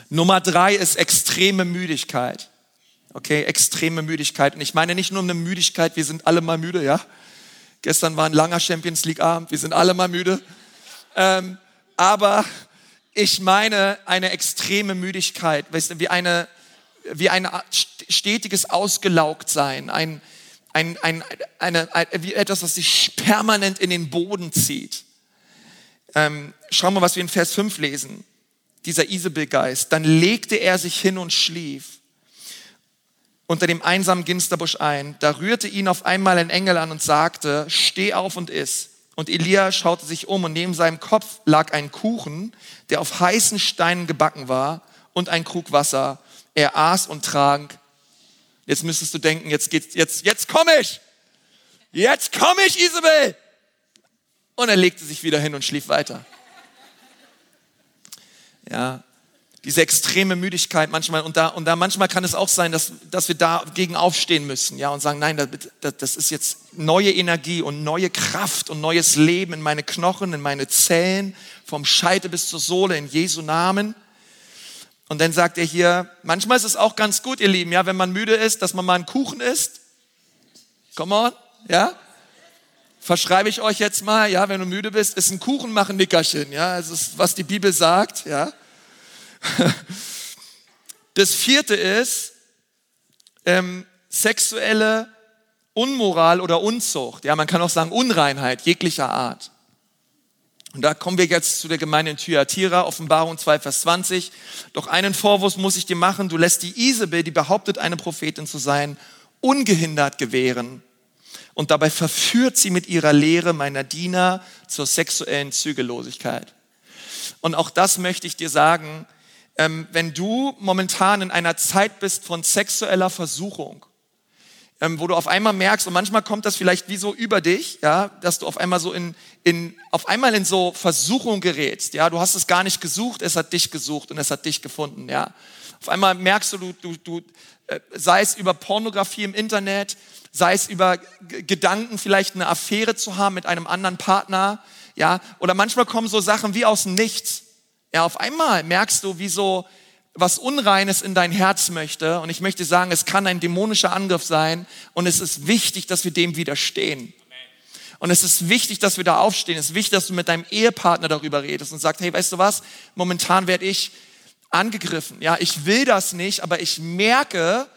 Nummer drei ist extreme Müdigkeit. Okay, extreme Müdigkeit. Und ich meine nicht nur eine Müdigkeit, wir sind alle mal müde, ja. Gestern war ein langer Champions League Abend, wir sind alle mal müde. Ähm, aber ich meine eine extreme Müdigkeit, weißt du, wie eine, wie ein stetiges Ausgelaugtsein, ein, ein, ein, eine, ein, wie etwas, was sich permanent in den Boden zieht. Ähm, schauen wir, was wir in Vers 5 lesen. Dieser Isabelgeist. Dann legte er sich hin und schlief unter dem einsamen Ginsterbusch ein. Da rührte ihn auf einmal ein Engel an und sagte, steh auf und iss. Und Elia schaute sich um und neben seinem Kopf lag ein Kuchen, der auf heißen Steinen gebacken war und ein Krug Wasser. Er aß und trank. Jetzt müsstest du denken, jetzt geht's, jetzt, jetzt komme ich! Jetzt komme ich, Isabel! Und er legte sich wieder hin und schlief weiter. Ja, diese extreme Müdigkeit manchmal und da und da manchmal kann es auch sein, dass dass wir dagegen aufstehen müssen, ja und sagen, nein, das, das ist jetzt neue Energie und neue Kraft und neues Leben in meine Knochen, in meine Zellen, vom Scheite bis zur Sohle in Jesu Namen. Und dann sagt er hier, manchmal ist es auch ganz gut, ihr Lieben, ja, wenn man müde ist, dass man mal einen Kuchen isst. Come on, ja? verschreibe ich euch jetzt mal, ja, wenn du müde bist, ist ein Kuchen machen Nickerchen, ja, das ist, was die Bibel sagt, ja. Das vierte ist ähm, sexuelle Unmoral oder Unzucht, ja, man kann auch sagen Unreinheit jeglicher Art. Und da kommen wir jetzt zu der Gemeinde in Thyatira, Offenbarung 2, Vers 20. Doch einen Vorwurf muss ich dir machen, du lässt die Isabel, die behauptet, eine Prophetin zu sein, ungehindert gewähren und dabei verführt sie mit ihrer Lehre meiner Diener zur sexuellen Zügellosigkeit. Und auch das möchte ich dir sagen, ähm, wenn du momentan in einer Zeit bist von sexueller Versuchung, ähm, wo du auf einmal merkst, und manchmal kommt das vielleicht wie so über dich, ja, dass du auf einmal so in, in, auf einmal in so Versuchung gerätst, ja, du hast es gar nicht gesucht, es hat dich gesucht und es hat dich gefunden, ja. Auf einmal merkst du, du, du, du äh, sei es über Pornografie im Internet, sei es über Gedanken, vielleicht eine Affäre zu haben mit einem anderen Partner, ja, oder manchmal kommen so Sachen wie aus dem Nichts. Ja, auf einmal merkst du, wie so was Unreines in dein Herz möchte. Und ich möchte sagen, es kann ein dämonischer Angriff sein. Und es ist wichtig, dass wir dem widerstehen. Und es ist wichtig, dass wir da aufstehen. Es ist wichtig, dass du mit deinem Ehepartner darüber redest und sagst, hey, weißt du was? Momentan werde ich angegriffen. Ja, ich will das nicht, aber ich merke,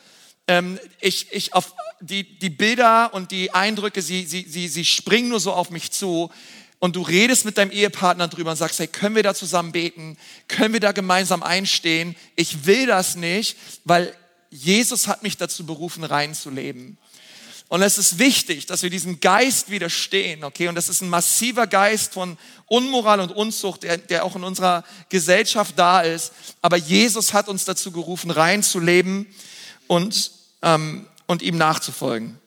ähm, ich, ich auf die, die Bilder und die Eindrücke, sie, sie, sie, sie springen nur so auf mich zu. Und du redest mit deinem Ehepartner drüber und sagst, hey, können wir da zusammen beten? Können wir da gemeinsam einstehen? Ich will das nicht, weil Jesus hat mich dazu berufen, rein zu leben. Und es ist wichtig, dass wir diesem Geist widerstehen, okay? Und das ist ein massiver Geist von Unmoral und Unzucht, der, der auch in unserer Gesellschaft da ist. Aber Jesus hat uns dazu gerufen, rein zu leben und, ähm, und ihm nachzufolgen.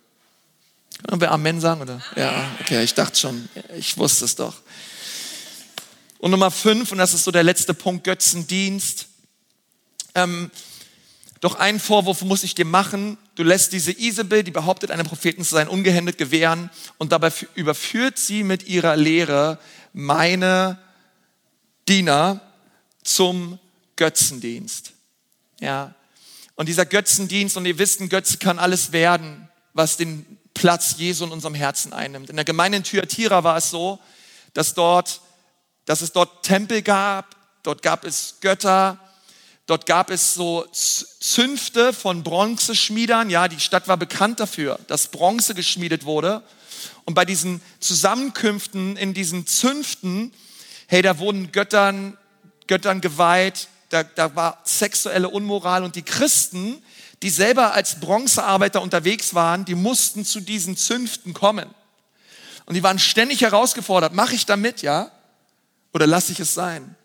Können wir Amen sagen, oder? Ja, okay, ich dachte schon, ich wusste es doch. Und Nummer fünf, und das ist so der letzte Punkt, Götzendienst. Ähm, doch einen Vorwurf muss ich dir machen. Du lässt diese Isabel, die behauptet, eine Prophetin zu sein, ungehindert gewähren und dabei überführt sie mit ihrer Lehre meine Diener zum Götzendienst. Ja. Und dieser Götzendienst, und ihr wisst, ein Götze kann alles werden, was den Platz Jesu in unserem Herzen einnimmt. In der Gemeinde in Thyatira war es so, dass dort, dass es dort Tempel gab, dort gab es Götter, Dort gab es so Zünfte von Bronzeschmiedern. Ja, die Stadt war bekannt dafür, dass Bronze geschmiedet wurde. Und bei diesen Zusammenkünften in diesen Zünften, hey, da wurden Göttern Göttern geweiht, da, da war sexuelle Unmoral und die Christen, die selber als Bronzearbeiter unterwegs waren, die mussten zu diesen Zünften kommen. Und die waren ständig herausgefordert, mache ich da mit, ja? Oder lasse ich es sein?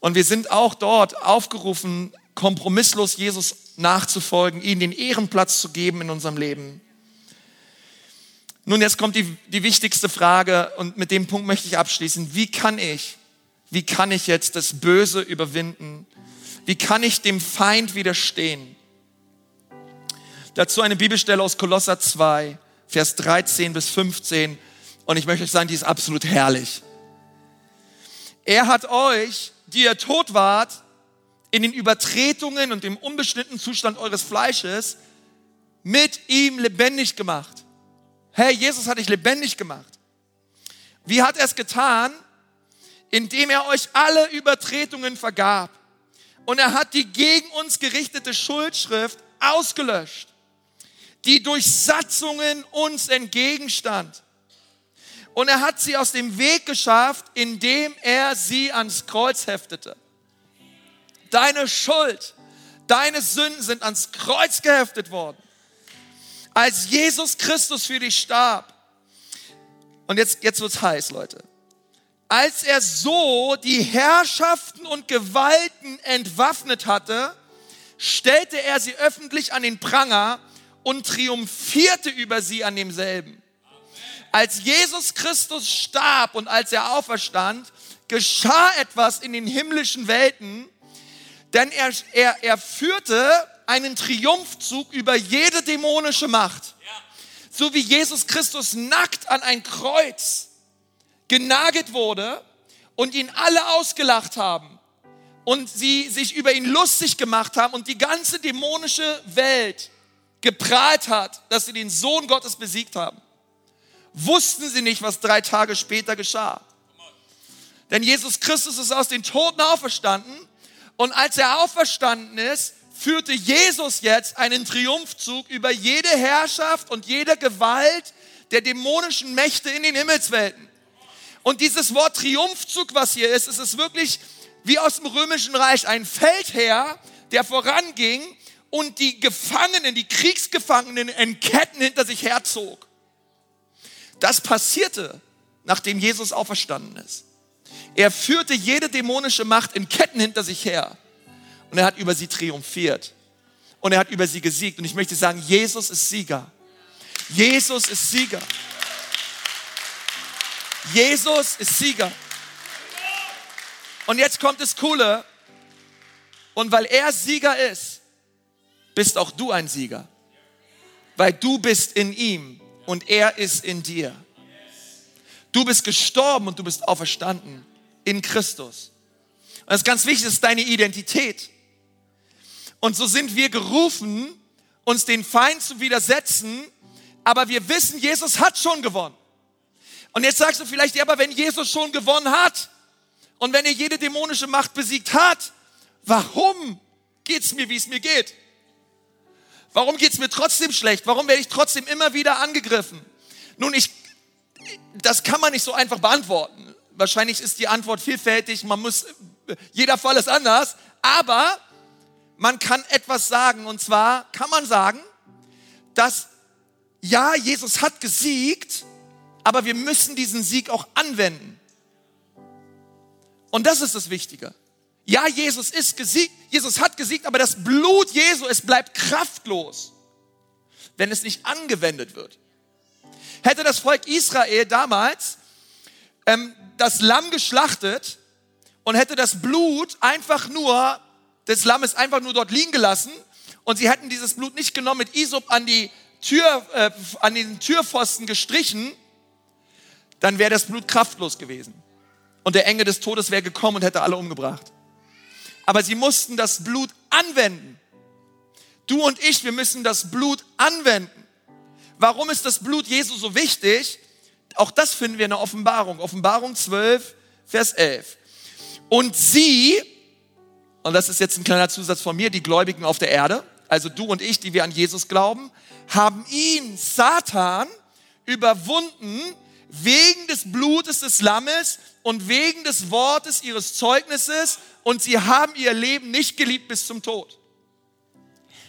Und wir sind auch dort aufgerufen, kompromisslos Jesus nachzufolgen, ihm den Ehrenplatz zu geben in unserem Leben. Nun, jetzt kommt die, die wichtigste Frage und mit dem Punkt möchte ich abschließen. Wie kann ich, wie kann ich jetzt das Böse überwinden? Wie kann ich dem Feind widerstehen? Dazu eine Bibelstelle aus Kolosser 2, Vers 13 bis 15. Und ich möchte euch sagen, die ist absolut herrlich. Er hat euch, die ihr tot wart, in den Übertretungen und dem unbestimmten Zustand eures Fleisches mit ihm lebendig gemacht. Herr, Jesus hat dich lebendig gemacht. Wie hat er es getan? Indem er euch alle Übertretungen vergab. Und er hat die gegen uns gerichtete Schuldschrift ausgelöscht, die durch Satzungen uns entgegenstand. Und er hat sie aus dem Weg geschafft, indem er sie ans Kreuz heftete. Deine Schuld, deine Sünden sind ans Kreuz geheftet worden. Als Jesus Christus für dich starb. Und jetzt, jetzt wird's heiß, Leute. Als er so die Herrschaften und Gewalten entwaffnet hatte, stellte er sie öffentlich an den Pranger und triumphierte über sie an demselben. Als Jesus Christus starb und als er auferstand, geschah etwas in den himmlischen Welten, denn er, er, er führte einen Triumphzug über jede dämonische Macht. So wie Jesus Christus nackt an ein Kreuz genagelt wurde und ihn alle ausgelacht haben und sie sich über ihn lustig gemacht haben und die ganze dämonische Welt geprahlt hat, dass sie den Sohn Gottes besiegt haben, wussten sie nicht, was drei Tage später geschah. Denn Jesus Christus ist aus den Toten auferstanden und als er auferstanden ist, führte Jesus jetzt einen Triumphzug über jede Herrschaft und jede Gewalt der dämonischen Mächte in den Himmelswelten. Und dieses Wort Triumphzug, was hier ist, es ist wirklich wie aus dem römischen Reich ein Feldherr, der voranging und die Gefangenen, die Kriegsgefangenen in Ketten hinter sich herzog. Das passierte, nachdem Jesus auferstanden ist. Er führte jede dämonische Macht in Ketten hinter sich her. Und er hat über sie triumphiert. Und er hat über sie gesiegt. Und ich möchte sagen, Jesus ist Sieger. Jesus ist Sieger. Jesus ist Sieger. Und jetzt kommt das Coole. Und weil er Sieger ist, bist auch du ein Sieger. Weil du bist in ihm und er ist in dir. Du bist gestorben und du bist auferstanden in Christus. Und das ist ganz wichtig, das ist deine Identität. Und so sind wir gerufen, uns den Feind zu widersetzen, aber wir wissen, Jesus hat schon gewonnen. Und jetzt sagst du vielleicht, ja, aber wenn Jesus schon gewonnen hat und wenn er jede dämonische Macht besiegt hat, warum geht's mir, wie es mir geht? Warum geht's mir trotzdem schlecht? Warum werde ich trotzdem immer wieder angegriffen? Nun, ich, das kann man nicht so einfach beantworten wahrscheinlich ist die Antwort vielfältig, man muss, jeder Fall ist anders, aber man kann etwas sagen und zwar kann man sagen, dass ja, Jesus hat gesiegt, aber wir müssen diesen Sieg auch anwenden. Und das ist das Wichtige. Ja, Jesus ist gesiegt, Jesus hat gesiegt, aber das Blut Jesu, es bleibt kraftlos, wenn es nicht angewendet wird. Hätte das Volk Israel damals ähm, das Lamm geschlachtet und hätte das Blut einfach nur, des Lammes einfach nur dort liegen gelassen und sie hätten dieses Blut nicht genommen mit Isop an die Tür, äh, an den Türpfosten gestrichen, dann wäre das Blut kraftlos gewesen. Und der Engel des Todes wäre gekommen und hätte alle umgebracht. Aber sie mussten das Blut anwenden. Du und ich, wir müssen das Blut anwenden. Warum ist das Blut Jesu so wichtig? Auch das finden wir in der Offenbarung. Offenbarung 12, Vers 11. Und sie, und das ist jetzt ein kleiner Zusatz von mir, die Gläubigen auf der Erde, also du und ich, die wir an Jesus glauben, haben ihn, Satan, überwunden, wegen des Blutes des Lammes und wegen des Wortes ihres Zeugnisses und sie haben ihr Leben nicht geliebt bis zum Tod.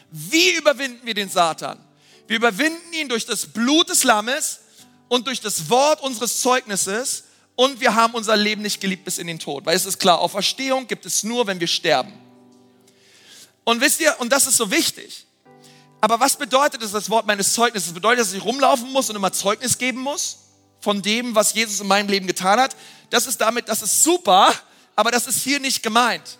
Wie überwinden wir den Satan? Wir überwinden ihn durch das Blut des Lammes und durch das Wort unseres Zeugnisses und wir haben unser Leben nicht geliebt bis in den Tod. Weil es ist klar, Auferstehung gibt es nur, wenn wir sterben. Und wisst ihr, und das ist so wichtig. Aber was bedeutet das, das Wort meines Zeugnisses? Bedeutet, dass ich rumlaufen muss und immer Zeugnis geben muss von dem, was Jesus in meinem Leben getan hat? Das ist damit, das ist super, aber das ist hier nicht gemeint.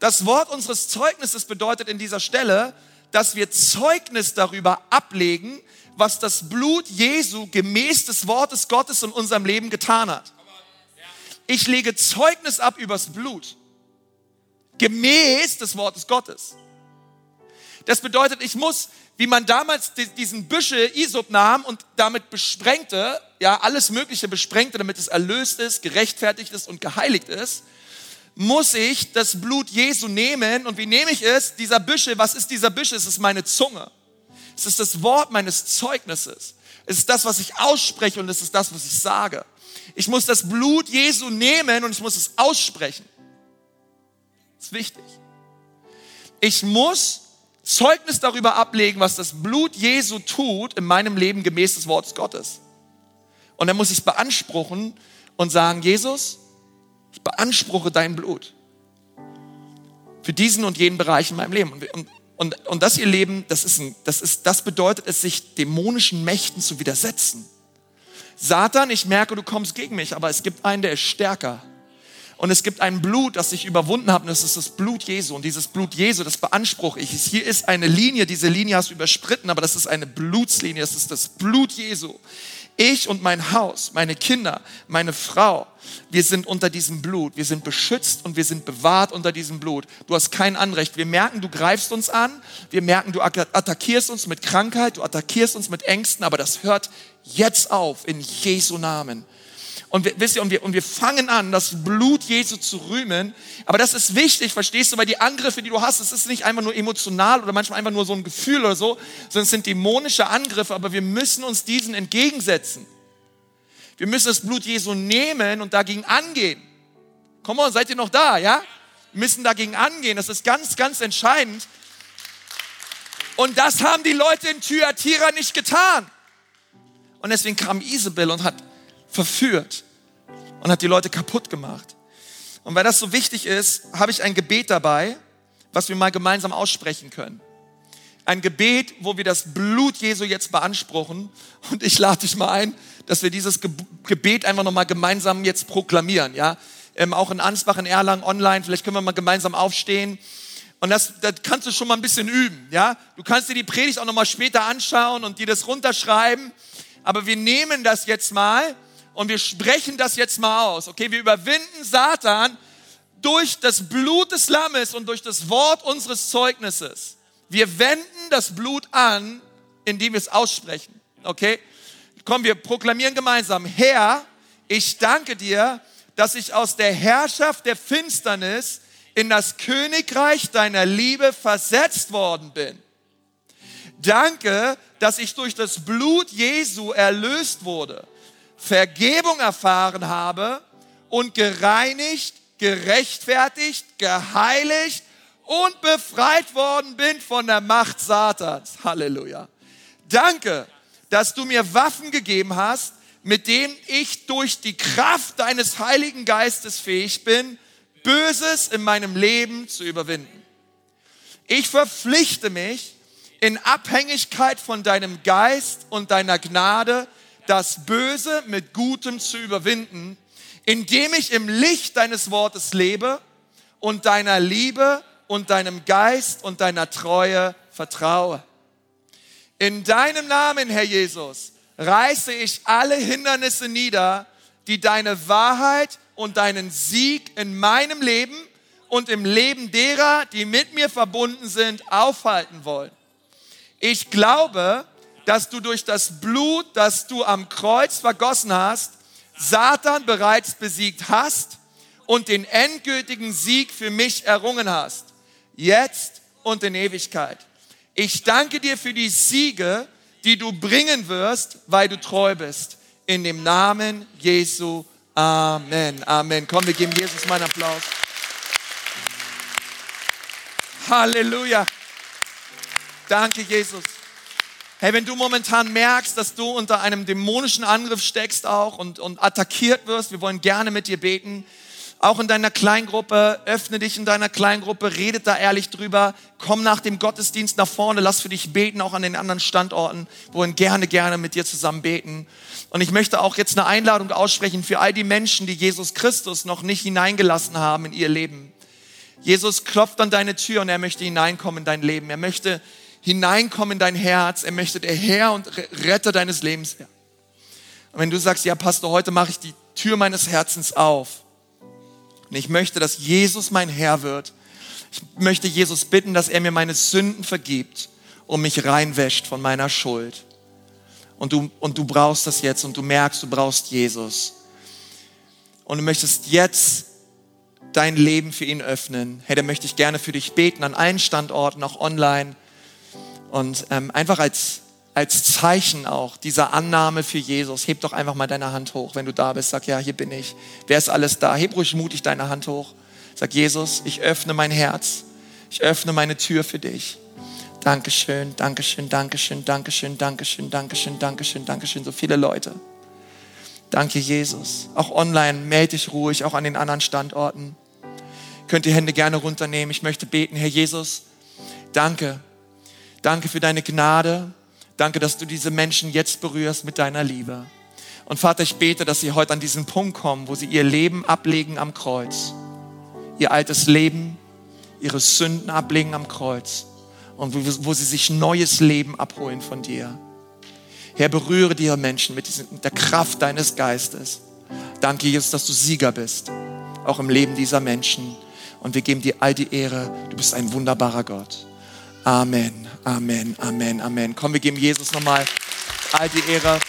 Das Wort unseres Zeugnisses bedeutet in dieser Stelle, dass wir Zeugnis darüber ablegen, was das Blut Jesu gemäß des Wortes Gottes in unserem Leben getan hat. Ich lege Zeugnis ab übers Blut, gemäß des Wortes Gottes. Das bedeutet, ich muss, wie man damals diesen Büsche Isop nahm und damit besprengte, ja, alles Mögliche besprengte, damit es erlöst ist, gerechtfertigt ist und geheiligt ist, muss ich das Blut Jesu nehmen. Und wie nehme ich es? Dieser Büsche, was ist dieser Büsche? Es ist meine Zunge. Es ist das Wort meines Zeugnisses. Es ist das, was ich ausspreche und es ist das, was ich sage. Ich muss das Blut Jesu nehmen und ich muss es aussprechen. Das ist wichtig. Ich muss Zeugnis darüber ablegen, was das Blut Jesu tut in meinem Leben gemäß des Wortes Gottes. Und dann muss ich es beanspruchen und sagen, Jesus, ich beanspruche dein Blut für diesen und jenen Bereich in meinem Leben. Und, und, und, und das, ihr Leben, das, ist ein, das, ist, das bedeutet es, sich dämonischen Mächten zu widersetzen. Satan, ich merke, du kommst gegen mich, aber es gibt einen, der ist stärker. Und es gibt ein Blut, das ich überwunden habe, und das ist das Blut Jesu. Und dieses Blut Jesu, das beanspruche ich. Hier ist eine Linie, diese Linie hast du überspritten, aber das ist eine Blutslinie, das ist das Blut Jesu. Ich und mein Haus, meine Kinder, meine Frau, wir sind unter diesem Blut. Wir sind beschützt und wir sind bewahrt unter diesem Blut. Du hast kein Anrecht. Wir merken, du greifst uns an. Wir merken, du attackierst uns mit Krankheit, du attackierst uns mit Ängsten, aber das hört jetzt auf in Jesu Namen. Und wir, wisst ihr, und wir, und wir fangen an, das Blut Jesu zu rühmen. Aber das ist wichtig, verstehst du, weil die Angriffe, die du hast, es ist nicht einfach nur emotional oder manchmal einfach nur so ein Gefühl oder so, sondern es sind dämonische Angriffe, aber wir müssen uns diesen entgegensetzen. Wir müssen das Blut Jesu nehmen und dagegen angehen. Komm on, seid ihr noch da, ja? Wir müssen dagegen angehen. Das ist ganz, ganz entscheidend. Und das haben die Leute in Thyatira nicht getan. Und deswegen kam Isabel und hat verführt und hat die Leute kaputt gemacht. Und weil das so wichtig ist, habe ich ein Gebet dabei, was wir mal gemeinsam aussprechen können. Ein Gebet, wo wir das Blut Jesu jetzt beanspruchen. Und ich lade dich mal ein, dass wir dieses Gebet einfach nochmal gemeinsam jetzt proklamieren. Ja, ähm, auch in Ansbach, in Erlangen, online. Vielleicht können wir mal gemeinsam aufstehen. Und das, das kannst du schon mal ein bisschen üben. Ja, du kannst dir die Predigt auch nochmal später anschauen und dir das runterschreiben. Aber wir nehmen das jetzt mal und wir sprechen das jetzt mal aus. Okay, wir überwinden Satan durch das Blut des Lammes und durch das Wort unseres Zeugnisses. Wir wenden das Blut an, indem wir es aussprechen. Okay? Komm, wir proklamieren gemeinsam. Herr, ich danke dir, dass ich aus der Herrschaft der Finsternis in das Königreich deiner Liebe versetzt worden bin. Danke, dass ich durch das Blut Jesu erlöst wurde Vergebung erfahren habe und gereinigt, gerechtfertigt, geheiligt und befreit worden bin von der Macht Satans. Halleluja. Danke, dass du mir Waffen gegeben hast, mit denen ich durch die Kraft deines Heiligen Geistes fähig bin, Böses in meinem Leben zu überwinden. Ich verpflichte mich, in Abhängigkeit von deinem Geist und deiner Gnade das Böse mit Gutem zu überwinden, indem ich im Licht deines Wortes lebe und deiner Liebe und deinem Geist und deiner Treue vertraue. In deinem Namen, Herr Jesus, reiße ich alle Hindernisse nieder, die deine Wahrheit und deinen Sieg in meinem Leben und im Leben derer, die mit mir verbunden sind, aufhalten wollen. Ich glaube, dass du durch das Blut, das du am Kreuz vergossen hast, Satan bereits besiegt hast und den endgültigen Sieg für mich errungen hast. Jetzt und in Ewigkeit. Ich danke dir für die Siege, die du bringen wirst, weil du treu bist. in dem Namen Jesu. Amen. Amen. Komm, wir geben Jesus mal einen Applaus. Halleluja. Danke, Jesus. Hey, wenn du momentan merkst, dass du unter einem dämonischen Angriff steckst auch und, und attackiert wirst, wir wollen gerne mit dir beten. Auch in deiner Kleingruppe, öffne dich in deiner Kleingruppe, redet da ehrlich drüber, komm nach dem Gottesdienst nach vorne, lass für dich beten, auch an den anderen Standorten, wir wollen gerne, gerne mit dir zusammen beten. Und ich möchte auch jetzt eine Einladung aussprechen für all die Menschen, die Jesus Christus noch nicht hineingelassen haben in ihr Leben. Jesus klopft an deine Tür und er möchte hineinkommen in dein Leben. Er möchte hineinkommen in dein Herz. Er möchte der Herr und Retter deines Lebens werden. Und wenn du sagst, ja Pastor, heute mache ich die Tür meines Herzens auf und ich möchte, dass Jesus mein Herr wird, ich möchte Jesus bitten, dass er mir meine Sünden vergibt und mich reinwäscht von meiner Schuld. Und du, und du brauchst das jetzt und du merkst, du brauchst Jesus. Und du möchtest jetzt dein Leben für ihn öffnen. Hey, dann möchte ich gerne für dich beten an allen Standorten, auch online. Und ähm, einfach als, als Zeichen auch dieser Annahme für Jesus, heb doch einfach mal deine Hand hoch, wenn du da bist. Sag, ja, hier bin ich. Wer ist alles da? Heb ruhig mutig deine Hand hoch. Sag, Jesus, ich öffne mein Herz. Ich öffne meine Tür für dich. Dankeschön, Dankeschön, Dankeschön, Dankeschön, Dankeschön, Dankeschön, Dankeschön, Dankeschön. So viele Leute. Danke, Jesus. Auch online, melde dich ruhig, auch an den anderen Standorten. Könnt die Hände gerne runternehmen. Ich möchte beten, Herr Jesus, danke. Danke für deine Gnade. Danke, dass du diese Menschen jetzt berührst mit deiner Liebe. Und Vater, ich bete, dass sie heute an diesen Punkt kommen, wo sie ihr Leben ablegen am Kreuz. Ihr altes Leben, ihre Sünden ablegen am Kreuz. Und wo, wo sie sich neues Leben abholen von dir. Herr, berühre diese Menschen mit, diesen, mit der Kraft deines Geistes. Danke, Jesus, dass du Sieger bist, auch im Leben dieser Menschen. Und wir geben dir all die Ehre. Du bist ein wunderbarer Gott. Amen, Amen, Amen, Amen. Komm, wir geben Jesus nochmal all die Ehre.